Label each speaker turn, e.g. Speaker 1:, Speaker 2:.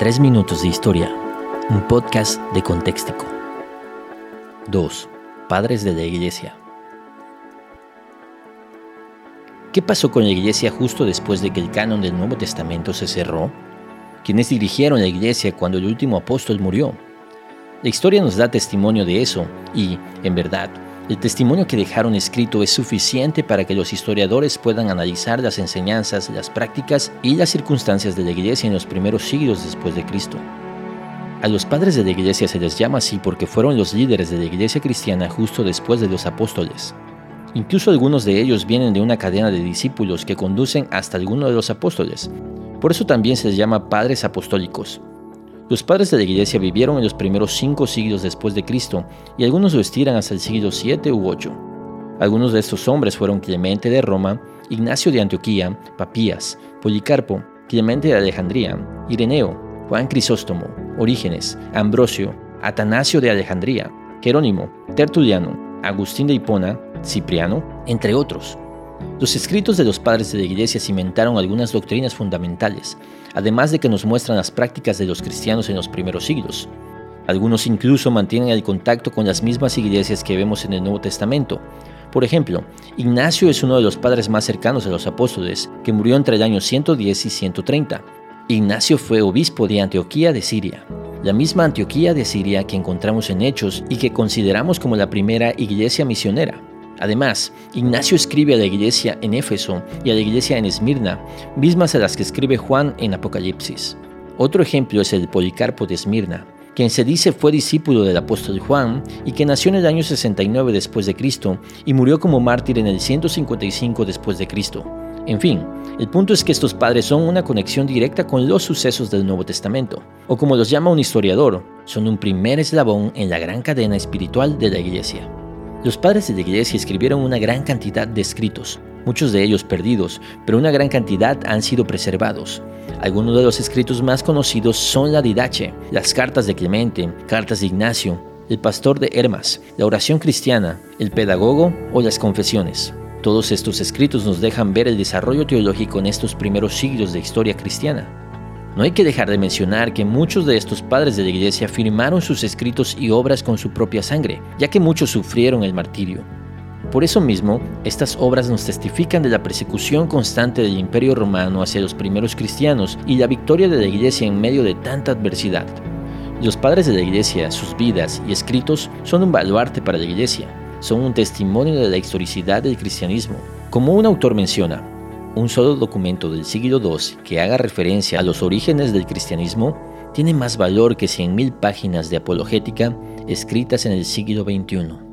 Speaker 1: 3 minutos de historia, un podcast de Contextico. 2. Padres de la Iglesia. ¿Qué pasó con la Iglesia justo después de que el canon del Nuevo Testamento se cerró? ¿Quiénes dirigieron la Iglesia cuando el último apóstol murió? La historia nos da testimonio de eso y, en verdad, el testimonio que dejaron escrito es suficiente para que los historiadores puedan analizar las enseñanzas, las prácticas y las circunstancias de la iglesia en los primeros siglos después de Cristo. A los padres de la iglesia se les llama así porque fueron los líderes de la iglesia cristiana justo después de los apóstoles. Incluso algunos de ellos vienen de una cadena de discípulos que conducen hasta alguno de los apóstoles. Por eso también se les llama padres apostólicos. Los padres de la iglesia vivieron en los primeros cinco siglos después de Cristo y algunos lo estiran hasta el siglo 7 u 8. Algunos de estos hombres fueron Clemente de Roma, Ignacio de Antioquía, Papías, Policarpo, Clemente de Alejandría, Ireneo, Juan Crisóstomo, Orígenes, Ambrosio, Atanasio de Alejandría, Jerónimo, Tertuliano, Agustín de Hipona, Cipriano, entre otros. Los escritos de los padres de la Iglesia cimentaron algunas doctrinas fundamentales, además de que nos muestran las prácticas de los cristianos en los primeros siglos. Algunos incluso mantienen el contacto con las mismas iglesias que vemos en el Nuevo Testamento. Por ejemplo, Ignacio es uno de los padres más cercanos a los apóstoles, que murió entre el año 110 y 130. Ignacio fue obispo de Antioquía de Siria, la misma Antioquía de Siria que encontramos en Hechos y que consideramos como la primera iglesia misionera. Además, Ignacio escribe a la iglesia en Éfeso y a la iglesia en Esmirna, mismas a las que escribe Juan en Apocalipsis. Otro ejemplo es el Policarpo de Esmirna, quien se dice fue discípulo del apóstol Juan y que nació en el año 69 después de Cristo y murió como mártir en el 155 después de Cristo. En fin, el punto es que estos padres son una conexión directa con los sucesos del Nuevo Testamento, o como los llama un historiador, son un primer eslabón en la gran cadena espiritual de la Iglesia. Los padres de la iglesia escribieron una gran cantidad de escritos, muchos de ellos perdidos, pero una gran cantidad han sido preservados. Algunos de los escritos más conocidos son la Didache, las cartas de Clemente, cartas de Ignacio, el pastor de Hermas, la oración cristiana, el pedagogo o las confesiones. Todos estos escritos nos dejan ver el desarrollo teológico en estos primeros siglos de historia cristiana. No hay que dejar de mencionar que muchos de estos padres de la iglesia firmaron sus escritos y obras con su propia sangre, ya que muchos sufrieron el martirio. Por eso mismo, estas obras nos testifican de la persecución constante del imperio romano hacia los primeros cristianos y la victoria de la iglesia en medio de tanta adversidad. Los padres de la iglesia, sus vidas y escritos son un baluarte para la iglesia, son un testimonio de la historicidad del cristianismo. Como un autor menciona, un solo documento del siglo II que haga referencia a los orígenes del cristianismo tiene más valor que 100.000 páginas de apologética escritas en el siglo XXI.